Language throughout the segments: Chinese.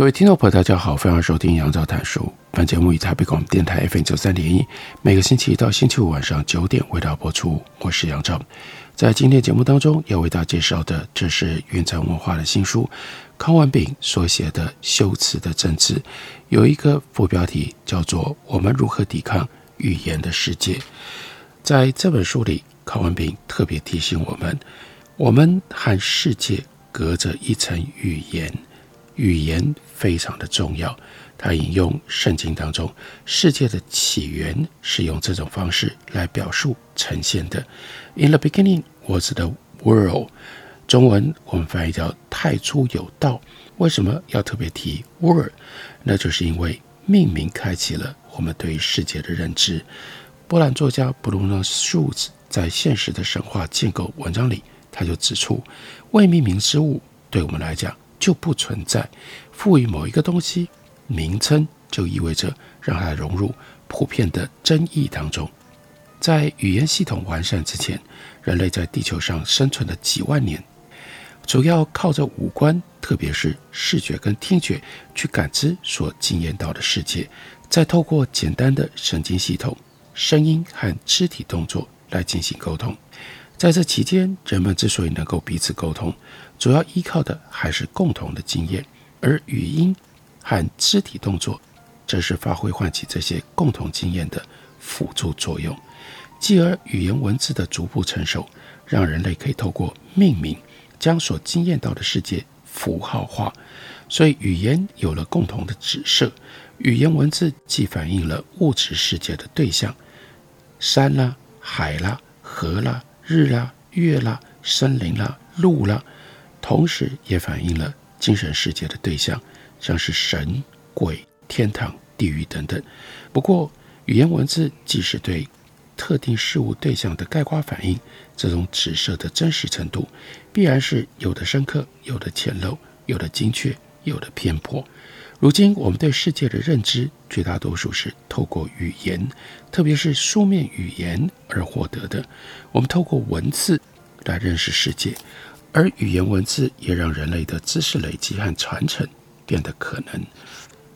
各位听众朋友，大家好，欢迎收听杨照谈书。本节目以台北广播电台 FM 九三点一，每个星期一到星期五晚上九点为大家播出。我是杨照，在今天节目当中要为大家介绍的，这是云彩文化的新书康文炳所写的《修辞的政治》，有一个副标题叫做《我们如何抵抗语言的世界》。在这本书里，康文炳特别提醒我们，我们和世界隔着一层语言。语言非常的重要。他引用圣经当中，世界的起源是用这种方式来表述呈现的。In the beginning was the world。中文我们翻译叫“太初有道”。为什么要特别提 “world”？那就是因为命名开启了我们对世界的认知。波兰作家 Bruno Schulz 在《现实的神话建构》文章里，他就指出，未命名之物对我们来讲。就不存在，赋予某一个东西名称，就意味着让它融入普遍的争议当中。在语言系统完善之前，人类在地球上生存了几万年，主要靠着五官，特别是视觉跟听觉，去感知所经验到的世界，再透过简单的神经系统、声音和肢体动作来进行沟通。在这期间，人们之所以能够彼此沟通，主要依靠的还是共同的经验，而语音和肢体动作，则是发挥唤起这些共同经验的辅助作用。继而，语言文字的逐步成熟，让人类可以透过命名，将所经验到的世界符号化，所以语言有了共同的指涉。语言文字既反映了物质世界的对象，山啦、海啦、河啦。日啦、月啦、森林啦、路啦，同时也反映了精神世界的对象，像是神、鬼、天堂、地狱等等。不过，语言文字既是对特定事物对象的概括反应，这种指涉的真实程度，必然是有的深刻，有的浅陋，有的精确，有的偏颇。如今，我们对世界的认知，绝大多数是透过语言，特别是书面语言而获得的。我们透过文字来认识世界，而语言文字也让人类的知识累积和传承变得可能。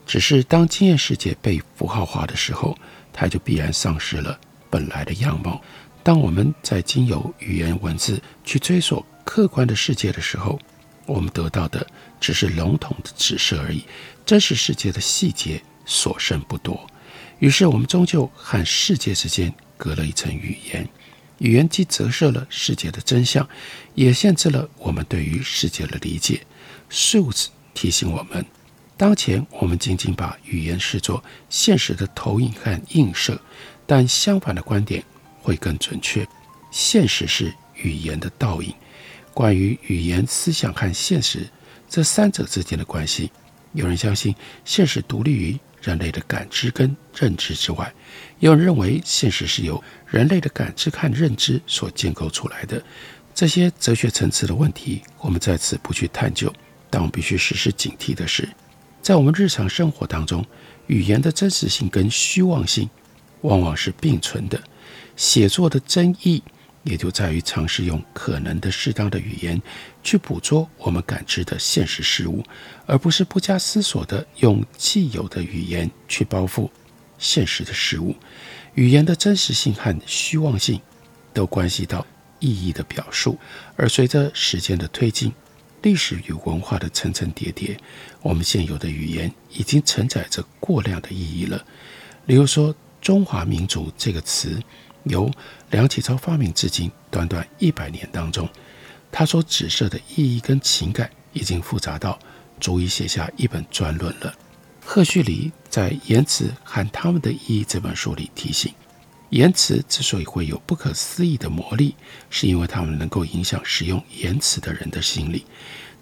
只是当经验世界被符号化的时候，它就必然丧失了本来的样貌。当我们在经由语言文字去追索客观的世界的时候，我们得到的只是笼统的指示而已，真实世界的细节所剩不多。于是，我们终究和世界之间隔了一层语言。语言既折射了世界的真相，也限制了我们对于世界的理解。数字提醒我们，当前我们仅仅把语言视作现实的投影和映射，但相反的观点会更准确。现实是语言的倒影。关于语言、思想和现实这三者之间的关系，有人相信现实独立于人类的感知跟认知之外，有人认为现实是由人类的感知和认知所建构出来的。这些哲学层次的问题，我们在此不去探究。但我们必须时时警惕的是，在我们日常生活当中，语言的真实性跟虚妄性往往是并存的。写作的真意。也就在于尝试用可能的适当的语言去捕捉我们感知的现实事物，而不是不加思索地用既有的语言去包覆现实的事物。语言的真实性和虚妄性都关系到意义的表述，而随着时间的推进，历史与文化的层层叠叠，我们现有的语言已经承载着过量的意义了。例如说“中华民族”这个词。由梁启超发明至今短短一百年当中，他所指涉的意义跟情感已经复杂到足以写下一本专论了。赫胥黎在《言辞和他们的意义》这本书里提醒，言辞之所以会有不可思议的魔力，是因为他们能够影响使用言辞的人的心理。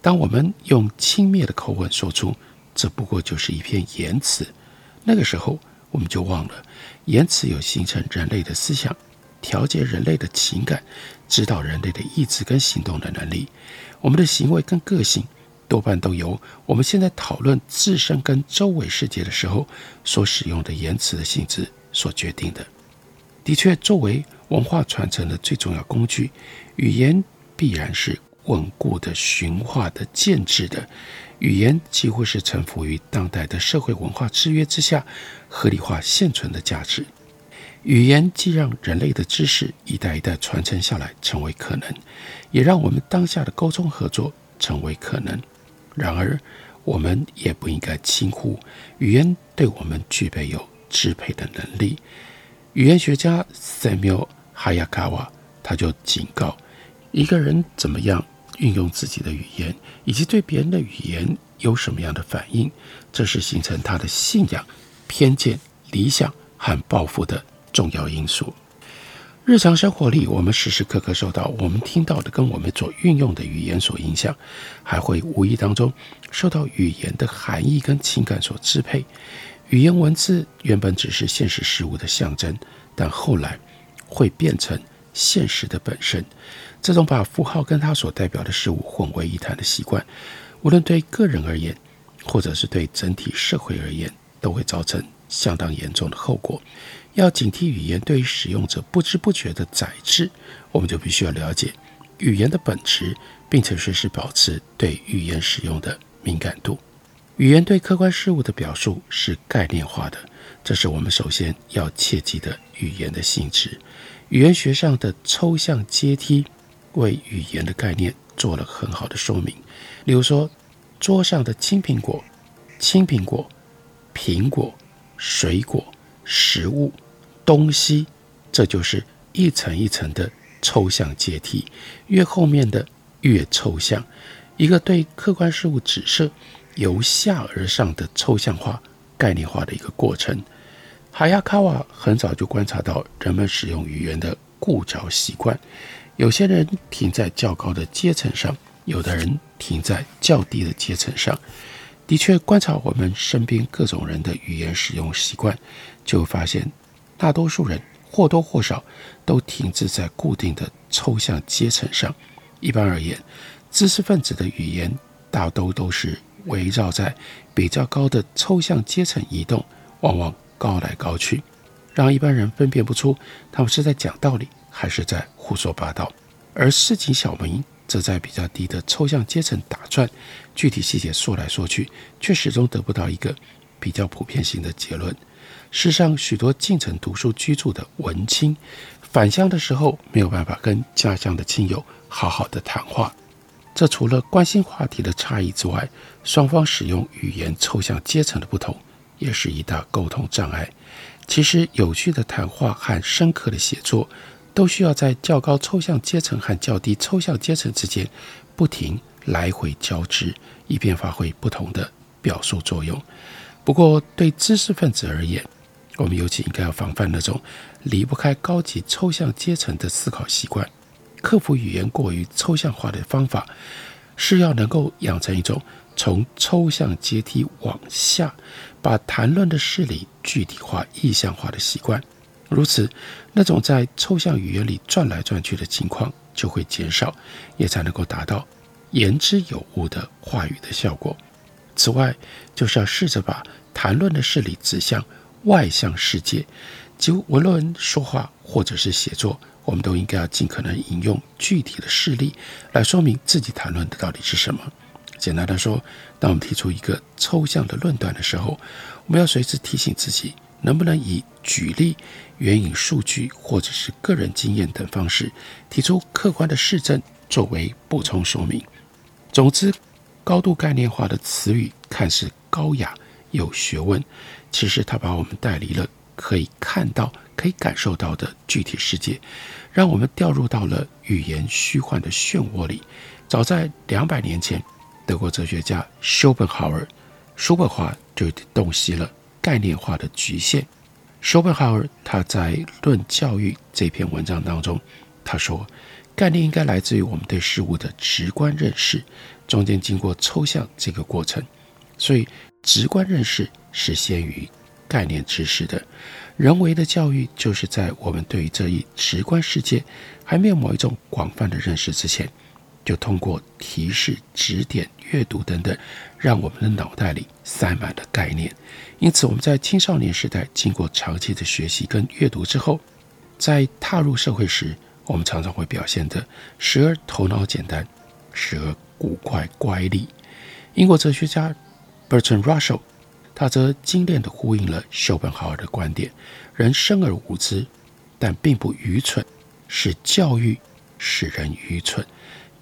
当我们用轻蔑的口吻说出“这不过就是一片言辞”，那个时候我们就忘了，言辞有形成人类的思想、调节人类的情感、指导人类的意志跟行动的能力。我们的行为跟个性多半都由我们现在讨论自身跟周围世界的时候所使用的言辞的性质所决定的。的确，作为文化传承的最重要工具，语言必然是稳固的、驯化的、建制的。语言几乎是臣服于当代的社会文化制约之下，合理化现存的价值。语言既让人类的知识一代一代传承下来成为可能，也让我们当下的沟通合作成为可能。然而，我们也不应该轻忽语言对我们具备有支配的能力。语言学家 Samuel Hayakawa 他就警告，一个人怎么样运用自己的语言，以及对别人的语言有什么样的反应，这是形成他的信仰、偏见、理想和抱负的重要因素。日常生活里，我们时时刻刻受到我们听到的跟我们所运用的语言所影响，还会无意当中受到语言的含义跟情感所支配。语言文字原本只是现实事物的象征，但后来会变成现实的本身。这种把符号跟它所代表的事物混为一谈的习惯，无论对个人而言，或者是对整体社会而言，都会造成相当严重的后果。要警惕语言对于使用者不知不觉的宰制，我们就必须要了解语言的本质，并且随时保持对语言使用的敏感度。语言对客观事物的表述是概念化的，这是我们首先要切记的语言的性质。语言学上的抽象阶梯为语言的概念做了很好的说明。例如说，桌上的青苹果、青苹果、苹果、水果、食物。东西，这就是一层一层的抽象阶梯，越后面的越抽象，一个对客观事物指涉由下而上的抽象化、概念化的一个过程。哈亚卡瓦很早就观察到人们使用语言的固着习惯，有些人停在较高的阶层上，有的人停在较低的阶层上。的确，观察我们身边各种人的语言使用习惯，就发现。大多数人或多或少都停滞在固定的抽象阶层上。一般而言，知识分子的语言大都都是围绕在比较高的抽象阶层移动，往往高来高去，让一般人分辨不出他们是在讲道理还是在胡说八道。而市井小民则在比较低的抽象阶层打转，具体细节说来说去，却始终得不到一个比较普遍性的结论。世上许多进城读书居住的文青，返乡的时候没有办法跟家乡的亲友好好的谈话。这除了关心话题的差异之外，双方使用语言抽象阶层的不同，也是一大沟通障碍。其实，有趣的谈话和深刻的写作，都需要在较高抽象阶层和较低抽象阶层之间不停来回交织，以便发挥不同的表述作用。不过，对知识分子而言，我们尤其应该要防范那种离不开高级抽象阶层的思考习惯。克服语言过于抽象化的方法，是要能够养成一种从抽象阶梯往下，把谈论的事理具体化、意象化的习惯。如此，那种在抽象语言里转来转去的情况就会减少，也才能够达到言之有物的话语的效果。此外，就是要试着把谈论的事例指向。外向世界，即无论说话或者是写作，我们都应该要尽可能引用具体的事例来说明自己谈论的到底是什么。简单的说，当我们提出一个抽象的论断的时候，我们要随时提醒自己，能不能以举例、援引数据或者是个人经验等方式，提出客观的事证作为补充说明。总之，高度概念化的词语看似高雅有学问。其实，它把我们带离了可以看到、可以感受到的具体世界，让我们掉入到了语言虚幻的漩涡里。早在两百年前，德国哲学家叔本豪尔，叔本华就洞悉了概念化的局限。叔本哈尔他在《论教育》这篇文章当中，他说，概念应该来自于我们对事物的直观认识，中间经过抽象这个过程，所以直观认识是先于概念知识的。人为的教育就是在我们对于这一直观世界还没有某一种广泛的认识之前，就通过提示、指点、阅读等等，让我们的脑袋里塞满了概念。因此，我们在青少年时代经过长期的学习跟阅读之后，在踏入社会时，我们常常会表现得时而头脑简单，时而古怪乖戾。英国哲学家 Bertrand Russell，他则精炼地呼应了叔本豪尔的观点：人生而无知，但并不愚蠢，是教育使人愚蠢。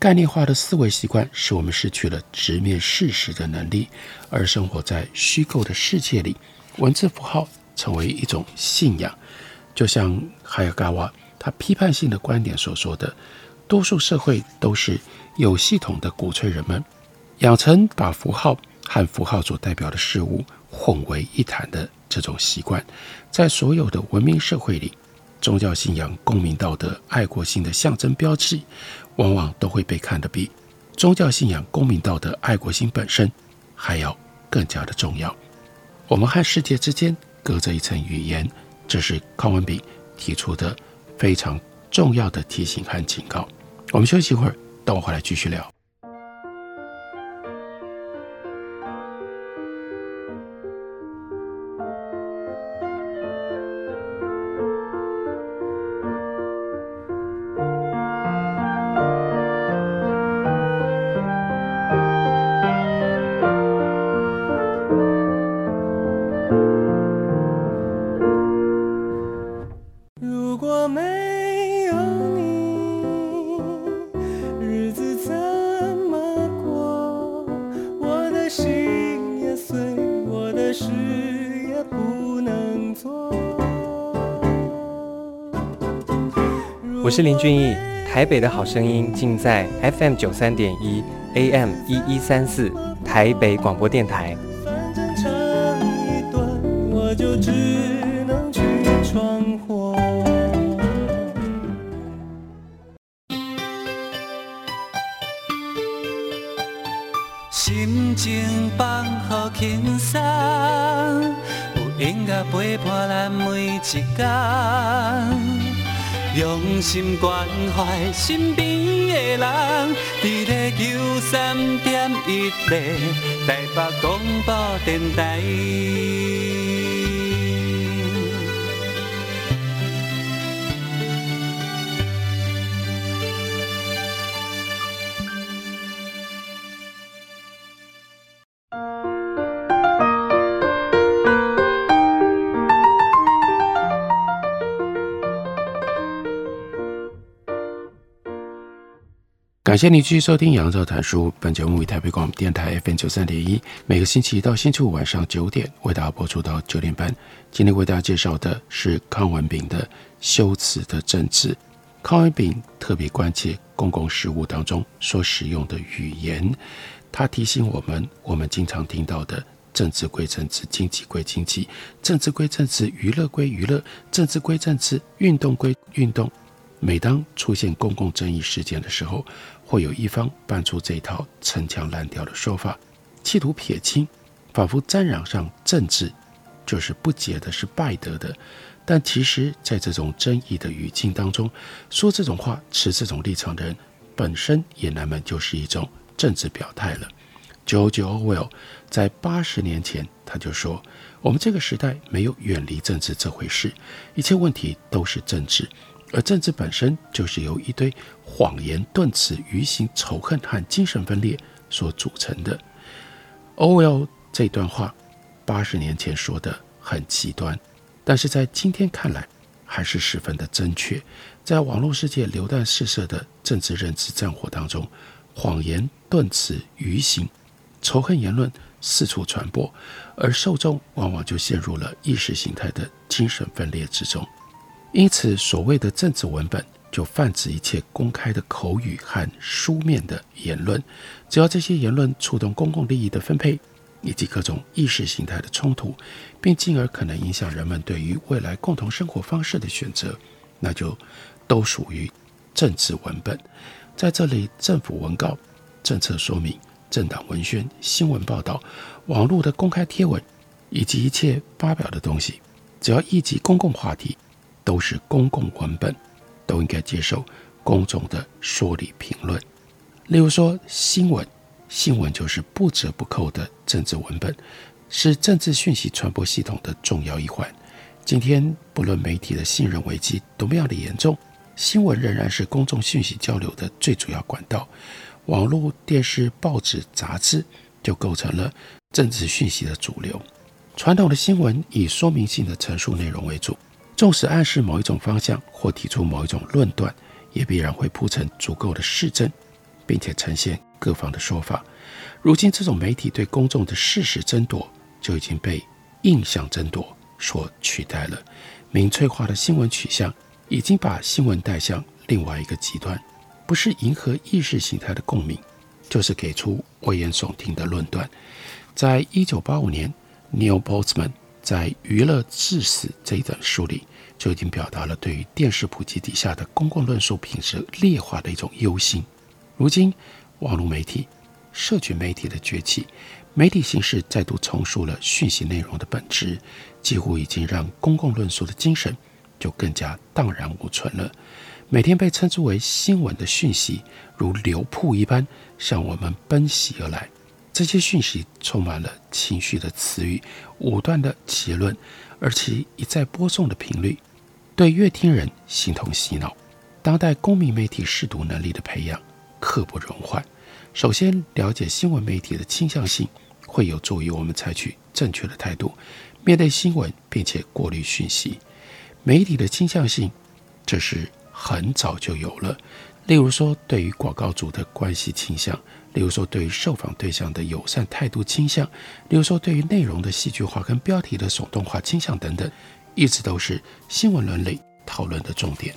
概念化的思维习惯使我们失去了直面事实的能力，而生活在虚构的世界里。文字符号成为一种信仰，就像海亚嘎瓦他批判性的观点所说的：多数社会都是有系统的鼓吹人们养成把符号和符号所代表的事物混为一谈的这种习惯。在所有的文明社会里，宗教信仰、公民道德、爱国心的象征标志。往往都会被看得比宗教信仰、公民道德、爱国心本身还要更加的重要。我们和世界之间隔着一层语言，这是康文炳提出的非常重要的提醒和警告。我们休息一会儿，等我回来继续聊。我是林俊逸，台北的好声音尽在 FM 九三点一 AM 一一三四台北广播电台。反正唱一段，我就只能去闯祸。心情放好轻松，有音乐陪伴咱每一天。用心关怀身边的人，伫咧九三点一咧台北广播电台。感谢你继续收听《杨照谈书》。本节目以台北广播电台 FM 九三点一，每个星期一到星期五晚上九点为大家播出到九点半。今天为大家介绍的是康文炳的《修辞的政治》。康文炳特别关切公共事务当中所使用的语言，他提醒我们：我们经常听到的“政治归政治，经济归经济，政治归政治，娱乐归娱乐，政治归政治，运动归运动”。每当出现公共争议事件的时候，会有一方搬出这套陈腔滥调的说法，企图撇清，仿佛沾染上政治就是不洁的，是败德的。但其实，在这种争议的语境当中，说这种话、持这种立场的人，本身也难免就是一种政治表态了。九九 o w e l 在八十年前他就说：“我们这个时代没有远离政治这回事，一切问题都是政治。”而政治本身就是由一堆谎言、顿词、愚行、仇恨和精神分裂所组成的。O.L. 这段话，八十年前说的很极端，但是在今天看来还是十分的正确。在网络世界流弹四射的政治认知战火当中，谎言、顿词、愚行、仇恨言论四处传播，而受众往往就陷入了意识形态的精神分裂之中。因此，所谓的政治文本就泛指一切公开的口语和书面的言论。只要这些言论触动公共利益的分配，以及各种意识形态的冲突，并进而可能影响人们对于未来共同生活方式的选择，那就都属于政治文本。在这里，政府文告、政策说明、政党文宣、新闻报道、网络的公开贴文，以及一切发表的东西，只要一及公共话题，都是公共文本，都应该接受公众的说理评论。例如说，新闻。新闻就是不折不扣的政治文本，是政治讯息传播系统的重要一环。今天，不论媒体的信任危机多么样的严重，新闻仍然是公众讯息交流的最主要管道。网络、电视、报纸、杂志就构成了政治讯息的主流。传统的新闻以说明性的陈述内容为主，纵使暗示某一种方向或提出某一种论断，也必然会铺成足够的事证，并且呈现各方的说法。如今，这种媒体对公众的事实争夺就已经被印象争夺所取代了。民粹化的新闻取向已经把新闻带向另外一个极端，不是迎合意识形态的共鸣，就是给出危言耸听的论断。在一九八五年，Neil Postman 在《娱乐至死》这一本书里就已经表达了对于电视普及底下的公共论述品质劣化的一种忧心。如今，网络媒体、社群媒体的崛起，媒体形式再度重塑了讯息内容的本质，几乎已经让公共论述的精神就更加荡然无存了。每天被称之为新闻的讯息，如流瀑一般向我们奔袭而来。这些讯息充满了情绪的词语、武断的结论，而其一再播送的频率，对阅听人形同洗脑。当代公民媒体识读能力的培养，刻不容缓。首先，了解新闻媒体的倾向性，会有助于我们采取正确的态度，面对新闻，并且过滤讯息。媒体的倾向性，这是很早就有了。例如说，对于广告主的关系倾向；例如说，对于受访对象的友善态度倾向；例如说，对于内容的戏剧化跟标题的耸动化倾向等等，一直都是新闻伦理讨论的重点。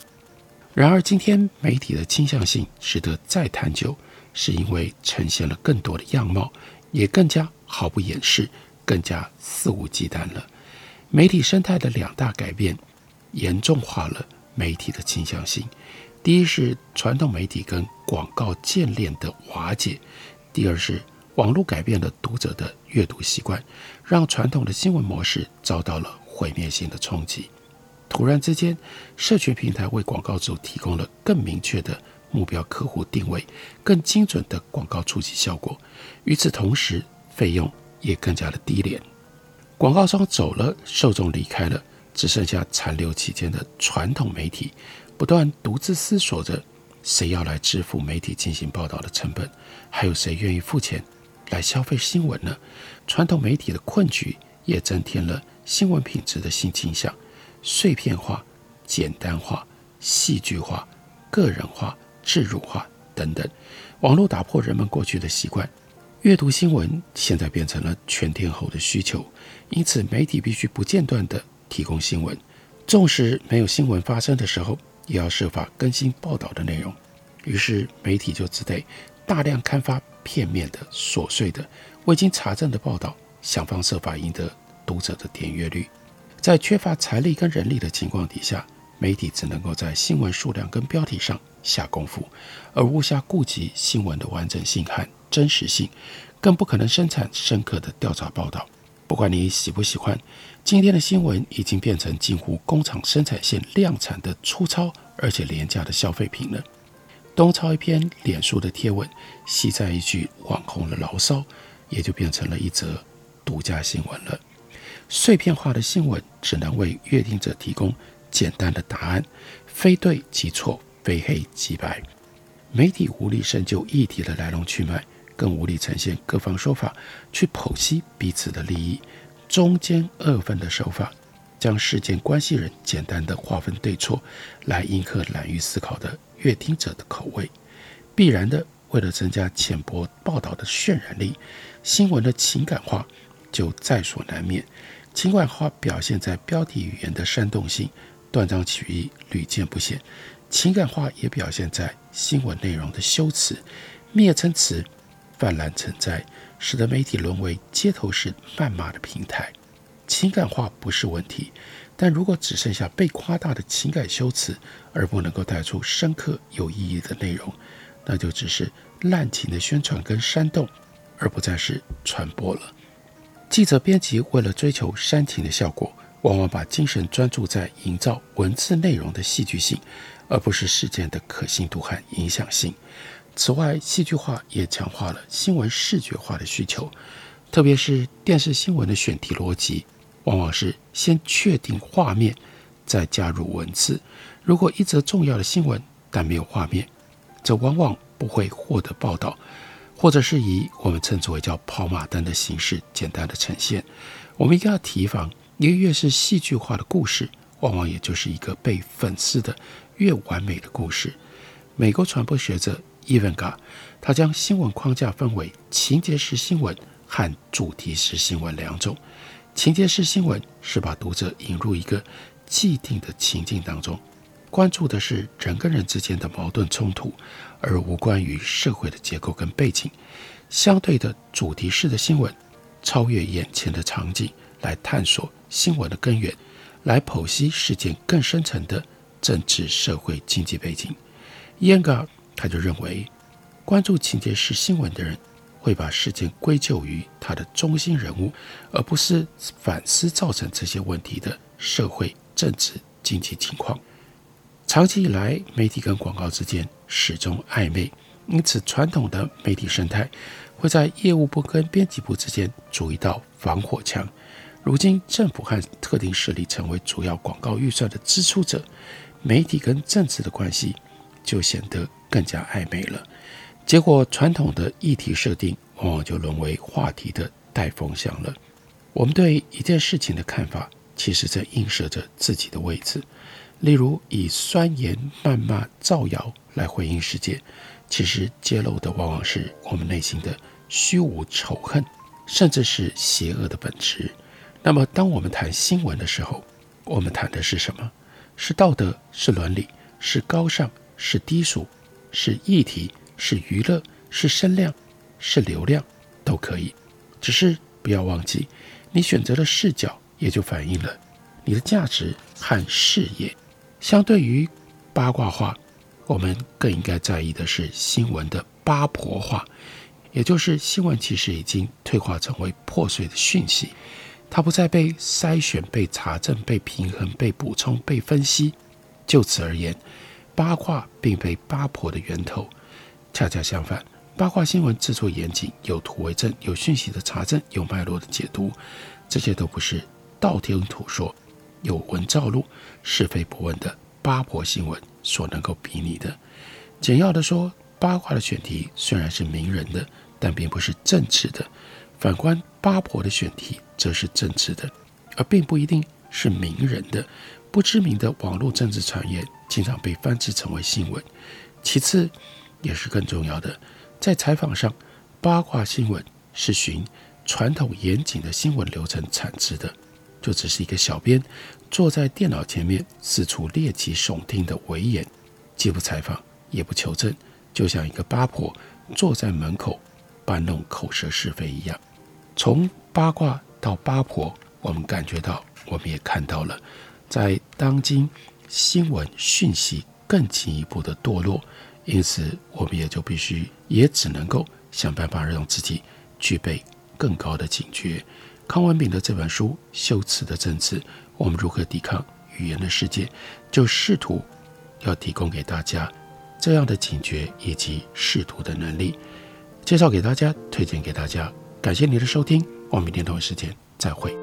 然而，今天媒体的倾向性值得再探究，是因为呈现了更多的样貌，也更加毫不掩饰，更加肆无忌惮了。媒体生态的两大改变，严重化了媒体的倾向性。第一是传统媒体跟广告建链的瓦解，第二是网络改变了读者的阅读习惯，让传统的新闻模式遭到了毁灭性的冲击。突然之间，社群平台为广告主提供了更明确的目标客户定位、更精准的广告触及效果。与此同时，费用也更加的低廉。广告商走了，受众离开了，只剩下残留期间的传统媒体，不断独自思索着：谁要来支付媒体进行报道的成本？还有谁愿意付钱来消费新闻呢？传统媒体的困局也增添了新闻品质的新倾向。碎片化、简单化、戏剧化、个人化、置入化等等，网络打破人们过去的习惯，阅读新闻现在变成了全天候的需求，因此媒体必须不间断地提供新闻，纵使没有新闻发生的时候，也要设法更新报道的内容。于是媒体就只得大量刊发片面的、琐碎的、未经查证的报道，想方设法赢得读者的点阅率。在缺乏财力跟人力的情况底下，媒体只能够在新闻数量跟标题上下功夫，而无暇顾及新闻的完整性和真实性，更不可能生产深刻的调查报道。不管你喜不喜欢，今天的新闻已经变成近乎工厂生产线量产的粗糙而且廉价的消费品了。东抄一篇脸书的贴文，西载一句网红的牢骚，也就变成了一则独家新闻了。碎片化的新闻只能为阅听者提供简单的答案，非对即错，非黑即白。媒体无力深究议题的来龙去脉，更无力呈现各方说法去剖析彼此的利益。中间二分的手法，将事件关系人简单的划分对错，来迎合懒于思考的阅听者的口味。必然的，为了增加浅薄报道的渲染力，新闻的情感化就在所难免。情感化表现在标题语言的煽动性，断章取义屡见不鲜；情感化也表现在新闻内容的修辞、蔑称词泛滥成灾，使得媒体沦为街头式谩骂的平台。情感化不是问题，但如果只剩下被夸大的情感修辞，而不能够带出深刻有意义的内容，那就只是滥情的宣传跟煽动，而不再是传播了。记者编辑为了追求煽情的效果，往往把精神专注在营造文字内容的戏剧性，而不是事件的可信度和影响性。此外，戏剧化也强化了新闻视觉化的需求，特别是电视新闻的选题逻辑，往往是先确定画面，再加入文字。如果一则重要的新闻但没有画面，则往往不会获得报道，或者是以我们称之为叫跑马灯的形式简单的呈现。我们一定要提防，一个越是戏剧化的故事，往往也就是一个被粉饰的越完美的故事。美国传播学者。伊文嘎他将新闻框架分为情节式新闻和主题式新闻两种。情节式新闻是把读者引入一个既定的情境当中，关注的是人跟人之间的矛盾冲突，而无关于社会的结构跟背景。相对的，主题式的新闻超越眼前的场景，来探索新闻的根源，来剖析事件更深层的政治、社会、经济背景。Iyengar。他就认为，关注情节式新闻的人会把事件归咎于他的中心人物，而不是反思造成这些问题的社会、政治、经济情况。长期以来，媒体跟广告之间始终暧昧，因此传统的媒体生态会在业务部跟编辑部之间筑一道防火墙。如今，政府和特定势力成为主要广告预算的支出者，媒体跟政治的关系就显得更加暧昧了，结果传统的议题设定往往就沦为话题的带风向了。我们对一件事情的看法，其实在映射着自己的位置。例如，以酸言、谩骂、造谣来回应世界，其实揭露的往往是我们内心的虚无、仇恨，甚至是邪恶的本质。那么，当我们谈新闻的时候，我们谈的是什么？是道德？是伦理？是高尚？是低俗？是议题，是娱乐，是声量，是流量，都可以。只是不要忘记，你选择的视角也就反映了你的价值和视野。相对于八卦化，我们更应该在意的是新闻的八婆化，也就是新闻其实已经退化成为破碎的讯息，它不再被筛选、被查证、被平衡、被补充、被分析。就此而言。八卦并非八婆的源头，恰恰相反，八卦新闻制作严谨，有图为证，有讯息的查证，有脉络的解读，这些都不是道听途说、有文照录、是非不问的八婆新闻所能够比拟的。简要的说，八卦的选题虽然是名人的，但并不是政治的；反观八婆的选题，则是政治的，而并不一定是名人的。不知名的网络政治传言经常被翻制成为新闻。其次，也是更重要的，在采访上，八卦新闻是循传统严谨的新闻流程产制的，就只是一个小编坐在电脑前面四处猎奇耸听的微言，既不采访也不求证，就像一个八婆坐在门口搬弄口舌是非一样。从八卦到八婆，我们感觉到，我们也看到了。在当今新闻讯息更进一步的堕落，因此我们也就必须，也只能够想办法让自己具备更高的警觉。康文炳的这本书《修辞的政治》，我们如何抵抗语言的世界，就试图要提供给大家这样的警觉以及试图的能力，介绍给大家，推荐给大家。感谢您的收听，我们明天同一时间再会。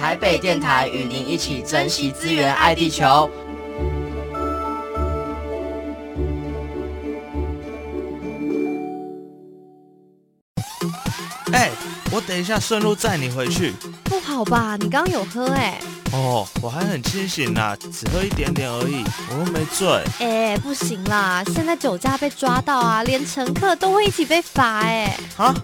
台北电台与您一起珍惜资源，爱地球。哎、欸，我等一下顺路载你回去。不好吧？你刚刚有喝哎、欸？哦，我还很清醒啦，只喝一点点而已，我又没醉。哎、欸，不行啦，现在酒驾被抓到啊，连乘客都会一起被罚哎。啊？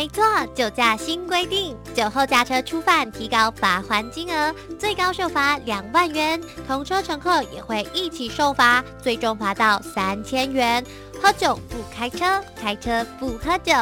没错，酒驾新规定，酒后驾车初犯提高罚还金额，最高受罚两万元，同车乘客也会一起受罚，最终罚到三千元。喝酒不开车，开车不喝酒。